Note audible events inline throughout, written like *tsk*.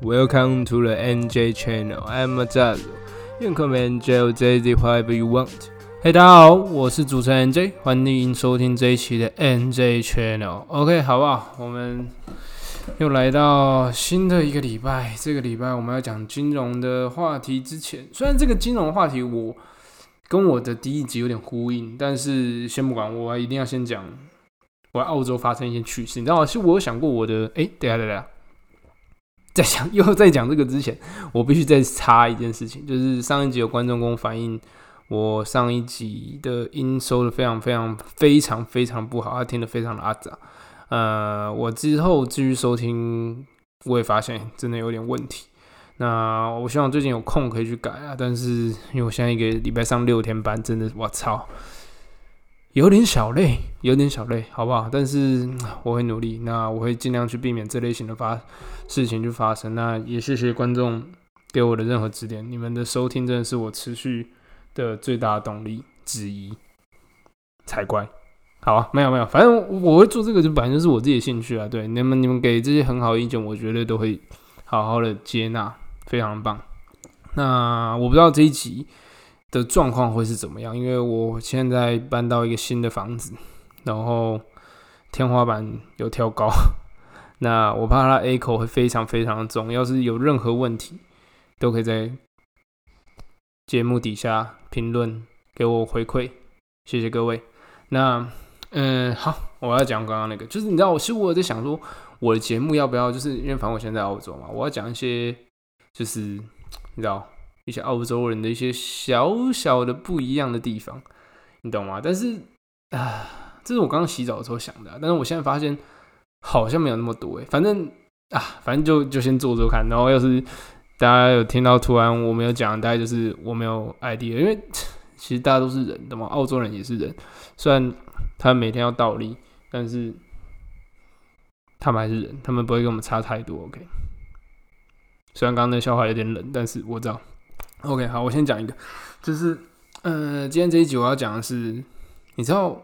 Welcome to the NJ Channel. I'm a Zaz. You can call me NJ or JZ whatever you want. 嘿，大家好，我是主持人 NJ，欢迎收听这一期的 NJ Channel。OK，好不好？我们又来到新的一个礼拜。这个礼拜我们要讲金融的话题之前，虽然这个金融话题我跟我的第一集有点呼应，但是先不管，我一定要先讲我在澳洲发生一些趣事。你知道吗？其实我有想过我的，哎，等下等下。在讲 *laughs* 又在讲这个之前，我必须再插一件事情，就是上一集有观众跟我反映，我上一集的音收的非常非常非常非常不好，他听得非常的阿杂。呃，我之后继续收听，我也发现真的有点问题。那我希望最近有空可以去改啊，但是因为我现在一个礼拜上六天班，真的我操。有点小累，有点小累，好不好？但是我会努力，那我会尽量去避免这类型的发事情去发生。那也谢谢观众给我的任何指点，你们的收听真的是我持续的最大动力之一，才怪。好啊，没有没有，反正我会做这个，就本来就是我自己的兴趣啊。对，你们你们给这些很好的意见，我绝对都会好好的接纳，非常棒。那我不知道这一集。的状况会是怎么样？因为我现在搬到一个新的房子，然后天花板有跳高，*laughs* 那我怕它 A 口会非常非常的重。要是有任何问题，都可以在节目底下评论给我回馈，谢谢各位。那嗯，好，我要讲刚刚那个，就是你知道，我其实我在想说，我的节目要不要，就是因为反正我现在在澳洲嘛，我要讲一些，就是你知道。一些澳洲人的一些小小的不一样的地方，你懂吗？但是啊，这是我刚刚洗澡的时候想的，但是我现在发现好像没有那么多诶。反正啊，反正就就先做做看，然后要是大家有听到突然我没有讲，大概就是我没有 idea，因为其实大家都是人，懂吗？澳洲人也是人，虽然他每天要倒立，但是他们还是人，他们不会跟我们差太多。OK，虽然刚刚那笑话有点冷，但是我知道。OK，好，我先讲一个，就是，呃，今天这一集我要讲的是，你知道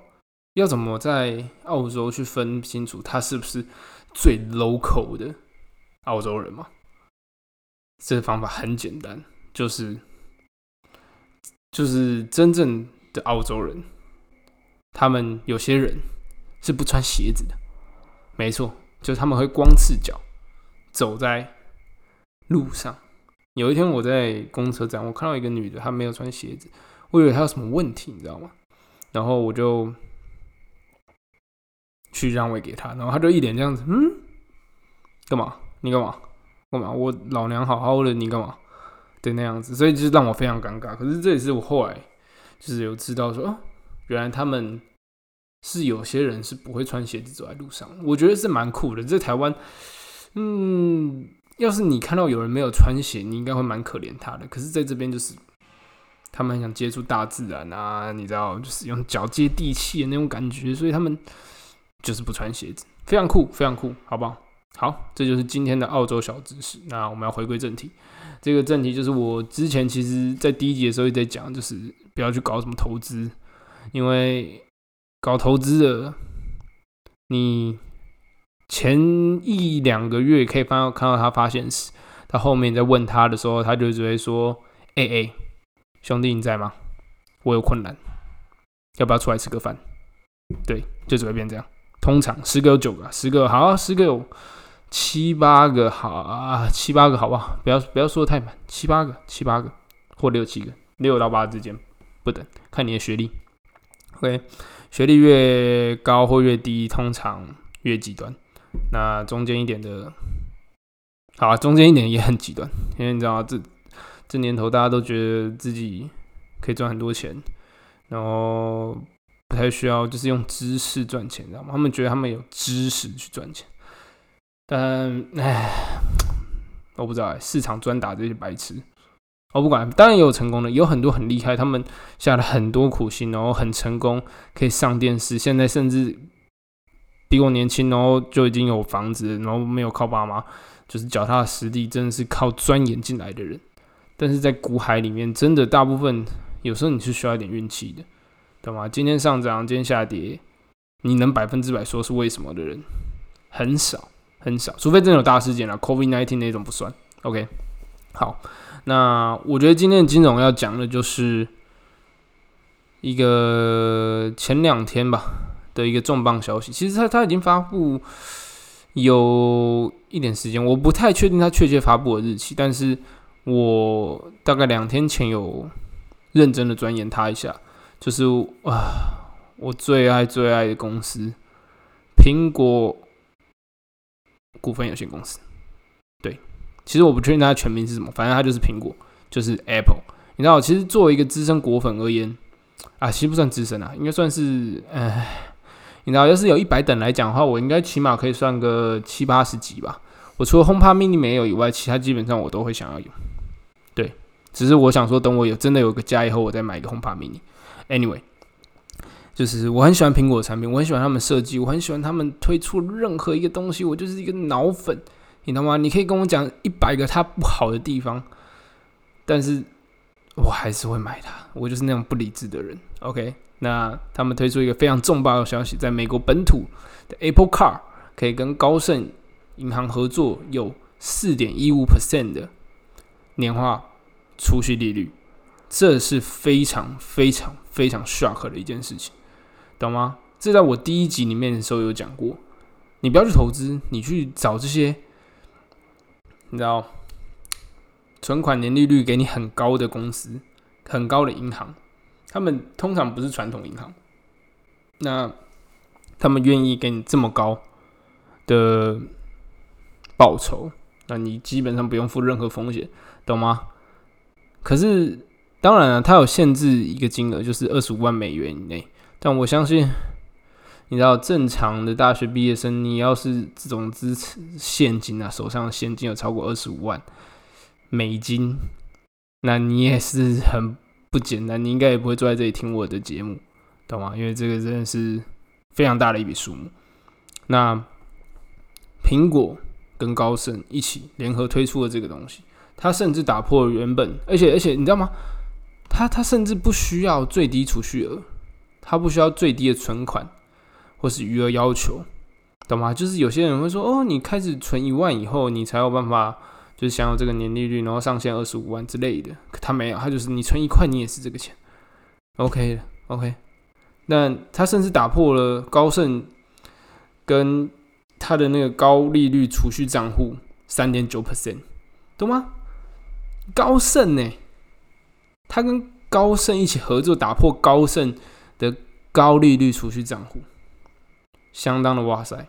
要怎么在澳洲去分清楚他是不是最 local 的澳洲人吗？这个方法很简单，就是，就是真正的澳洲人，他们有些人是不穿鞋子的，没错，就他们会光赤脚走在路上。有一天我在公车站，我看到一个女的，她没有穿鞋子，我以为她有什么问题，你知道吗？然后我就去让位给她，然后她就一脸这样子，嗯，干嘛？你干嘛？干嘛？我老娘好好的，你干嘛？对，那样子，所以就是让我非常尴尬。可是这也是我后来就是有知道说，哦，原来他们是有些人是不会穿鞋子走在路上，我觉得是蛮酷的。在台湾，嗯。要是你看到有人没有穿鞋，你应该会蛮可怜他的。可是在这边就是，他们很想接触大自然啊，你知道，就是用脚接地气的那种感觉，所以他们就是不穿鞋子，非常酷，非常酷，好不好？好，这就是今天的澳洲小知识。那我们要回归正题，这个正题就是我之前其实在第一集的时候也在讲，就是不要去搞什么投资，因为搞投资的你。前一两个月可以翻到看到他发现时，他后面在问他的时候，他就只会说：“哎哎，兄弟你在吗？我有困难，要不要出来吃个饭？”对，就只会变这样。通常十个有九个，十个好，十个有七八个好啊，七八个好不好？不要不要说的太满，七八个，七八个或六七个，六到八之间不等，看你的学历。OK，学历越高或越低，通常越极端。那中间一点的，好，中间一点也很极端，因为你知道这这年头大家都觉得自己可以赚很多钱，然后不太需要就是用知识赚钱，知道吗？他们觉得他们有知识去赚钱，但唉，我不知道，市场专打这些白痴，我不管，当然也有成功的，有很多很厉害，他们下了很多苦心，然后很成功，可以上电视，现在甚至。比我年轻，然后就已经有房子，然后没有靠爸妈，就是脚踏实地，真的是靠钻研进来的人。但是在股海里面，真的大部分有时候你是需要一点运气的，懂吗？今天上涨，今天下跌，你能百分之百说是为什么的人很少很少，除非真的有大事件了，COVID nineteen 那种不算，OK，好，那我觉得今天的金融要讲的就是一个前两天吧的一个重磅消息。其实它它已经发布有一点时间，我不太确定它确切发布的日期，但是我大概两天前有认真的钻研它一下，就是啊，我最爱最爱的公司——苹果股份有限公司。对其实我不确定它的全名是什么，反正它就是苹果，就是 Apple。你知道，其实作为一个资深果粉而言，啊，其实不算资深啊，应该算是，哎，你知道，要是有一百等来讲的话，我应该起码可以算个七八十级吧。我除了 HomePod Mini 没有以外，其他基本上我都会想要有。对，只是我想说，等我有真的有个家以后，我再买一个 HomePod Mini。Anyway，就是我很喜欢苹果的产品，我很喜欢他们设计，我很喜欢他们推出任何一个东西，我就是一个脑粉。你懂吗？你可以跟我讲一百个它不好的地方，但是我还是会买它。我就是那种不理智的人。OK，那他们推出一个非常重磅的消息，在美国本土的 Apple Car 可以跟高盛银行合作，有四点一五 percent 的年化储蓄利率，这是非常非常非常 shock 的一件事情，懂吗？这在我第一集里面的时候有讲过。你不要去投资，你去找这些。你知道，存款年利率给你很高的公司，很高的银行，他们通常不是传统银行，那他们愿意给你这么高的报酬，那你基本上不用付任何风险，懂吗？可是当然了，它有限制一个金额，就是二十五万美元以内，但我相信。你知道正常的大学毕业生，你要是这种支持现金啊，手上现金有超过二十五万美金，那你也是很不简单。你应该也不会坐在这里听我的节目，懂吗？因为这个真的是非常大的一笔数目。那苹果跟高盛一起联合推出了这个东西，它甚至打破了原本，而且而且你知道吗？它它甚至不需要最低储蓄额，它不需要最低的存款。或是余额要求，懂吗？就是有些人会说，哦，你开始存一万以后，你才有办法，就是享有这个年利率，然后上限二十五万之类的。可他没有，他就是你存一块，你也是这个钱。OK 的，OK。那他甚至打破了高盛跟他的那个高利率储蓄账户三点九 percent，懂吗？高盛呢，他跟高盛一起合作，打破高盛的高利率储蓄账户。相当的哇塞，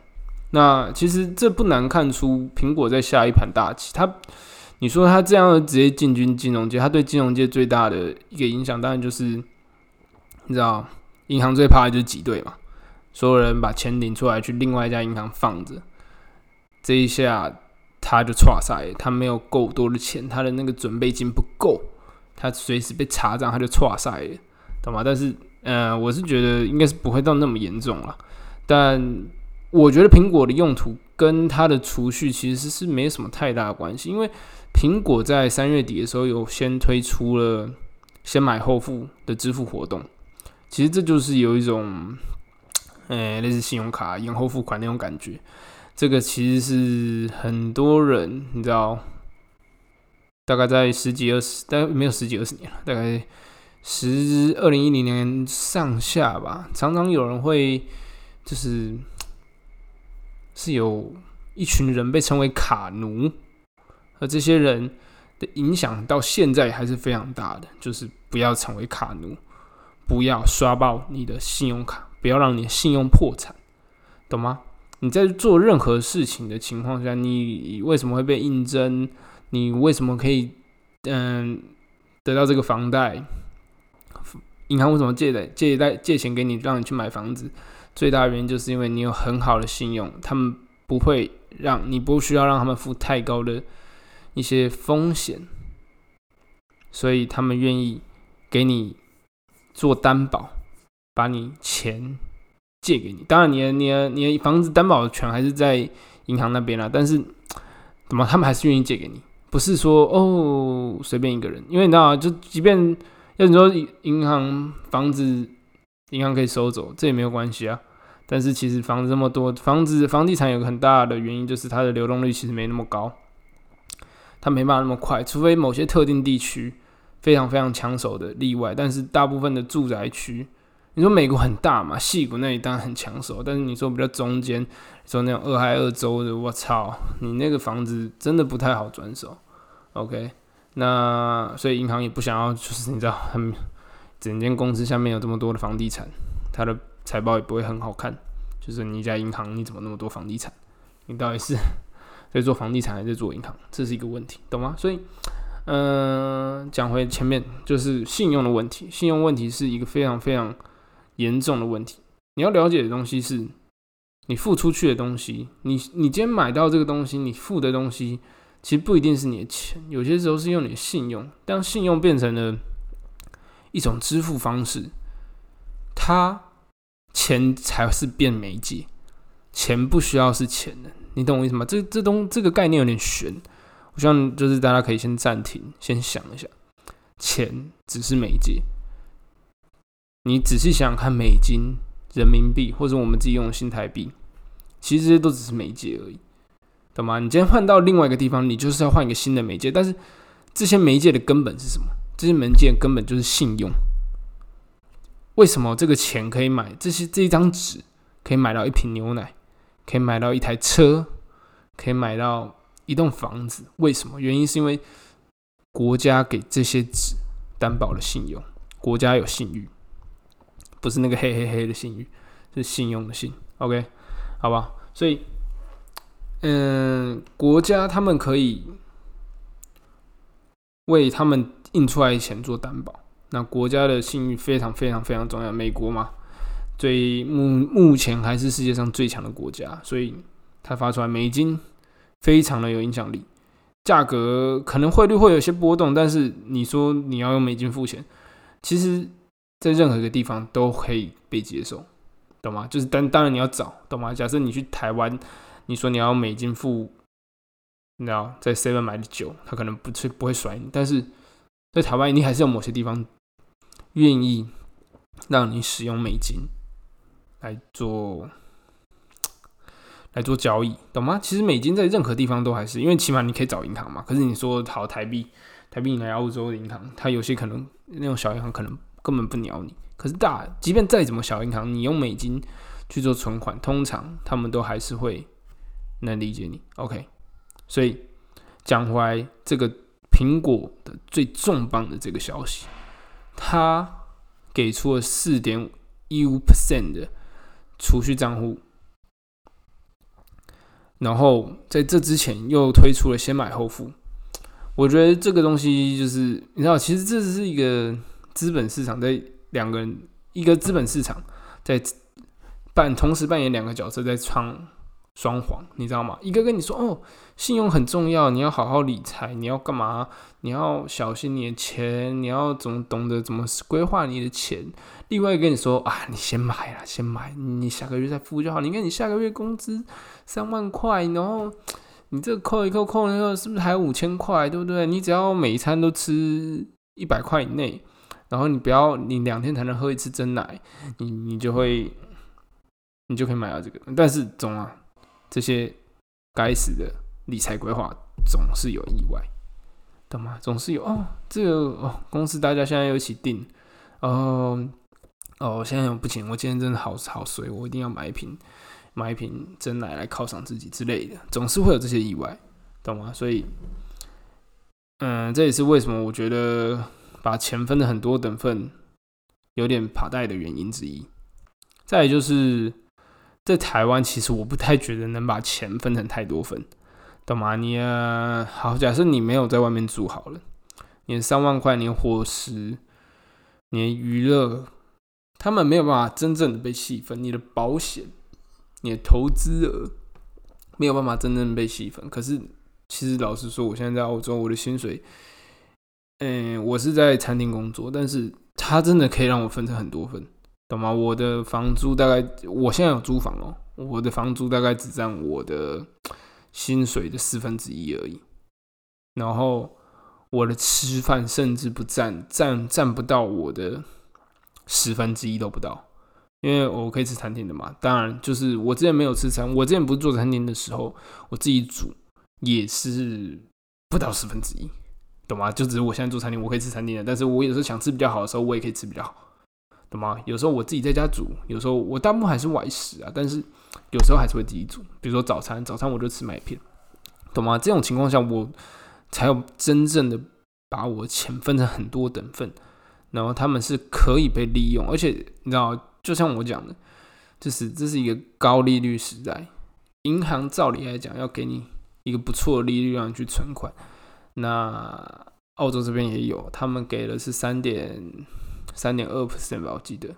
那其实这不难看出苹果在下一盘大棋。他，你说他这样直接进军金融界，他对金融界最大的一个影响，当然就是你知道，银行最怕的就是挤兑嘛。所有人把钱领出来去另外一家银行放着，这一下他就错赛，他没有够多的钱，他的那个准备金不够，他随时被查账他就错赛了，懂吗？但是，呃，我是觉得应该是不会到那么严重了。但我觉得苹果的用途跟它的储蓄其实是没什么太大的关系，因为苹果在三月底的时候有先推出了先买后付的支付活动，其实这就是有一种，呃，类似信用卡延后付款那种感觉。这个其实是很多人你知道，大概在十几二十，大概没有十几二十年了，大概十二零一零年上下吧，常常有人会。就是是有一群人被称为卡奴，而这些人的影响到现在还是非常大的。就是不要成为卡奴，不要刷爆你的信用卡，不要让你信用破产，懂吗？你在做任何事情的情况下，你为什么会被应征？你为什么可以嗯得到这个房贷？银行为什么借贷借贷借钱给你，让你去买房子？最大原因就是因为你有很好的信用，他们不会让你不需要让他们付太高的一些风险，所以他们愿意给你做担保，把你钱借给你。当然，你的、你的、你的房子担保权还是在银行那边啦，但是怎么他们还是愿意借给你？不是说哦随便一个人，因为你知道，就即便要你说银行房子。银行可以收走，这也没有关系啊。但是其实房子这么多，房子房地产有个很大的原因就是它的流动率其实没那么高。它没办法那么快，除非某些特定地区非常非常抢手的例外。但是大部分的住宅区，你说美国很大嘛，西谷那里当然很抢手，但是你说比较中间，说那种二海二州的，我操，你那个房子真的不太好转手。OK，那所以银行也不想要，就是你知道，很整间公司下面有这么多的房地产，它的财报也不会很好看。就是你一家银行，你怎么那么多房地产？你到底是 *laughs* 在做房地产还是做银行？这是一个问题，懂吗？所以，嗯，讲回前面，就是信用的问题。信用问题是一个非常非常严重的问题。你要了解的东西是，你付出去的东西，你你今天买到这个东西，你付的东西，其实不一定是你的钱，有些时候是用你的信用。当信用变成了一种支付方式，它。钱才是变媒介，钱不需要是钱的，你懂我意思吗？这这东这个概念有点悬，我希望就是大家可以先暂停，先想一下，钱只是媒介。你仔细想想看，美金、人民币或者我们自己用的新台币，其实这些都只是媒介而已，懂吗？你今天换到另外一个地方，你就是要换一个新的媒介，但是这些媒介的根本是什么？这些媒介根本就是信用。为什么这个钱可以买这些这一张纸可以买到一瓶牛奶，可以买到一台车，可以买到一栋房子？为什么？原因是因为国家给这些纸担保了信用，国家有信誉，不是那个黑黑黑的信誉，是信用的信。OK，好吧，所以，嗯，国家他们可以为他们印出来的钱做担保。那国家的信誉非常非常非常重要。美国嘛，最目目前还是世界上最强的国家，所以它发出来美金非常的有影响力。价格可能汇率会有些波动，但是你说你要用美金付钱，其实在任何一个地方都可以被接受，懂吗？就是当当然你要找，懂吗？假设你去台湾，你说你要美金付，你知道在 Seven 买的酒，他可能不是不会甩你，但是在台湾你还是有某些地方。愿意让你使用美金来做 *tsk* 来做交易，懂吗？其实美金在任何地方都还是，因为起码你可以找银行嘛。可是你说好台币，台币你来澳洲的银行，它有些可能那种小银行可能根本不鸟你。可是大，即便再怎么小银行，你用美金去做存款，通常他们都还是会能理解你。OK，所以讲回来，这个苹果的最重磅的这个消息。他给出了四点一五 percent 的储蓄账户，然后在这之前又推出了先买后付。我觉得这个东西就是你知道，其实这是一个资本市场在两个人，一个资本市场在扮同时扮演两个角色，在创。双簧，你知道吗？一个跟你说哦，信用很重要，你要好好理财，你要干嘛？你要小心你的钱，你要怎么懂得怎么规划你的钱。另外一个跟你说啊，你先买啦，先买，你下个月再付就好。你看你下个月工资三万块，然后你这扣一扣扣那个是不是还有五千块？对不对？你只要每一餐都吃一百块以内，然后你不要你两天才能喝一次真奶，你你就会你就可以买到这个。但是总啊。这些该死的理财规划总是有意外，懂吗？总是有哦，这个哦，公司大家现在又一起订，哦哦，现在不行，我今天真的好好水，我一定要买一瓶买一瓶真奶来犒赏自己之类的，总是会有这些意外，懂吗？所以，嗯，这也是为什么我觉得把钱分的很多等份有点怕带的原因之一。再就是。在台湾，其实我不太觉得能把钱分成太多份，懂吗？你好，假设你没有在外面住好了，你三万块，你伙食、你娱乐，他们没有办法真正的被细分。你的保险、你的投资额没有办法真正被细分。可是，其实老实说，我现在在澳洲，我的薪水，嗯，我是在餐厅工作，但是它真的可以让我分成很多份。懂吗？我的房租大概，我现在有租房哦。我的房租大概只占我的薪水的四分之一而已。然后我的吃饭甚至不占，占占不到我的十分之一都不到，因为我可以吃餐厅的嘛。当然，就是我之前没有吃餐，我之前不是做餐厅的时候，我自己煮也是不到十分之一，懂吗？就只是我现在做餐厅，我可以吃餐厅的，但是我有时候想吃比较好的时候，我也可以吃比较好，懂吗？有时候我自己在家煮，有时候我大部分还是外食啊，但是有时候还是会自己煮，比如说早餐，早餐我就吃麦片，懂吗？这种情况下，我才有真正的把我的钱分成很多等份，然后他们是可以被利用，而且你知道，就像我讲的，就是这是一个高利率时代。银行照理来讲要给你一个不错的利率让你去存款，那澳洲这边也有，他们给的是三点三点二 percent 吧，我记得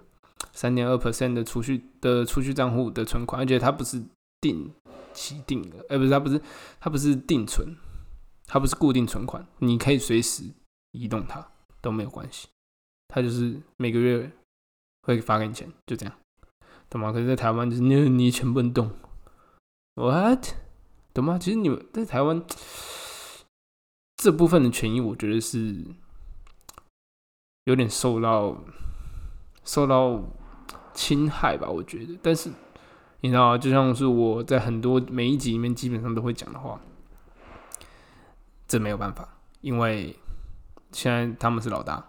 三点二 percent 的储蓄的储蓄账户的存款，而且它不是定期定的，哎，不是它不是它不是定存，它不是固定存款，你可以随时移动它都没有关系，它就是每个月会发给你钱，就这样，懂吗？可是，在台湾就是你你钱不能动。What？懂吗？其实你们在台湾这部分的权益，我觉得是有点受到受到侵害吧。我觉得，但是你知道，就像是我在很多每一集里面基本上都会讲的话，这没有办法，因为现在他们是老大。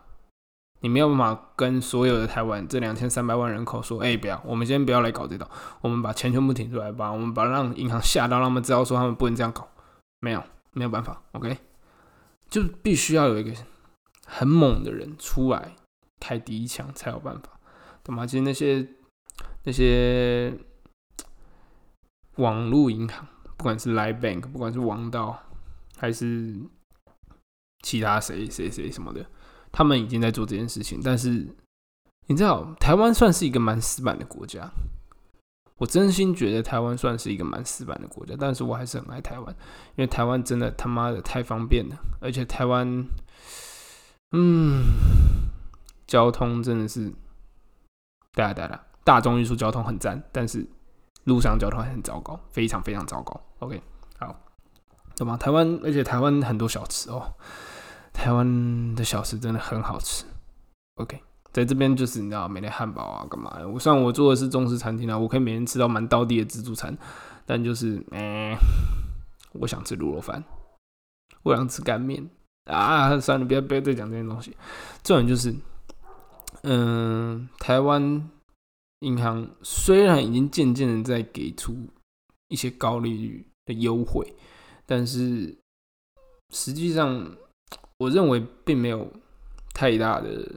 你没有办法跟所有的台湾这两千三百万人口说：“哎，不要，我们先不要来搞这套，我们把钱全部停出来吧，我们把让银行吓到，让他们知道说他们不能这样搞。”没有，没有办法，OK，就必须要有一个很猛的人出来开第一枪才有办法，懂吗？其实那些那些网络银行，不管是 Live Bank，不管是王道，还是其他谁谁谁什么的。他们已经在做这件事情，但是你知道，台湾算是一个蛮死板的国家。我真心觉得台湾算是一个蛮死板的国家，但是我还是很爱台湾，因为台湾真的他妈的太方便了，而且台湾，嗯，交通真的是，对啊对啊，大众运输交通很赞，但是路上交通很糟糕，非常非常糟糕。OK，好，怎么？台湾，而且台湾很多小吃哦。台湾的小吃真的很好吃，OK，在这边就是你知道，每天汉堡啊，干嘛的？我虽然我做的是中式餐厅啊，我可以每天吃到蛮道地的自助餐，但就是，哎，我想吃卤肉饭，我想吃干面啊，算了，不要不要再讲这些东西。重点就是，嗯，台湾银行虽然已经渐渐的在给出一些高利率的优惠，但是实际上。我认为并没有太大的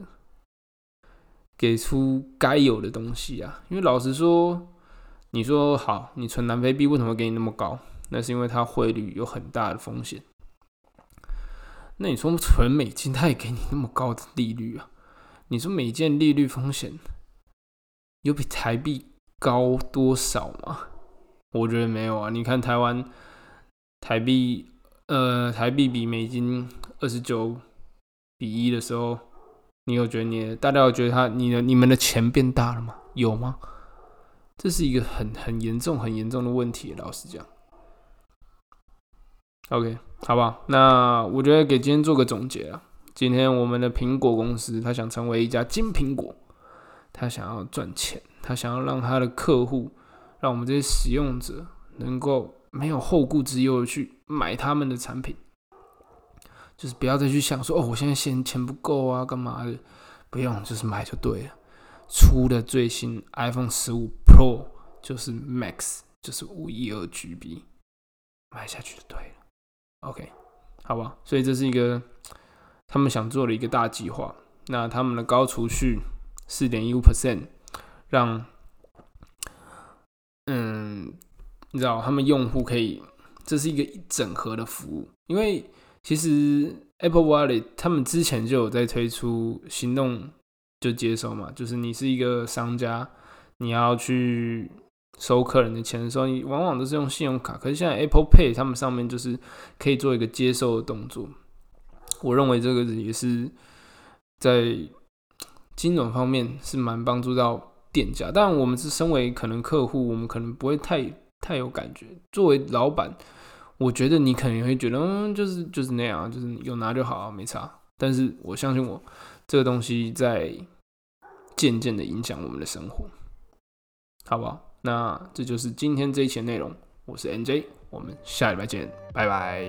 给出该有的东西啊，因为老实说，你说好，你存南非币为什么给你那么高？那是因为它汇率有很大的风险。那你说存美金，它也给你那么高的利率啊？你说美金利率风险有比台币高多少吗？我觉得没有啊。你看台湾台币，呃，台币比美金。二十九比一的时候，你有觉得你大家有觉得他你的你们的钱变大了吗？有吗？这是一个很很严重很严重的问题。老实讲，OK，好吧，那我觉得给今天做个总结啊。今天我们的苹果公司，他想成为一家金苹果，他想要赚钱，他想要让他的客户，让我们这些使用者能够没有后顾之忧的去买他们的产品。就是不要再去想说哦，我现在嫌钱不够啊，干嘛的？不用，就是买就对了。出的最新 iPhone 十五 Pro 就是 Max，就是五一二 GB，买下去就对了。OK，好吧。所以这是一个他们想做的一个大计划。那他们的高储蓄四点一五 percent，让嗯，你知道他们用户可以，这是一个一整合的服务，因为。其实 Apple Wallet 他们之前就有在推出行动就接收嘛，就是你是一个商家，你要去收客人的钱的时候，你往往都是用信用卡。可是现在 Apple Pay 他们上面就是可以做一个接受的动作。我认为这个也是在金融方面是蛮帮助到店家。但我们是身为可能客户，我们可能不会太太有感觉。作为老板。我觉得你可能会觉得，嗯，就是就是那样，就是有拿就好，没差。但是我相信我，这个东西在渐渐的影响我们的生活，好不好？那这就是今天这一期的内容，我是 NJ 我们下礼拜见，拜拜。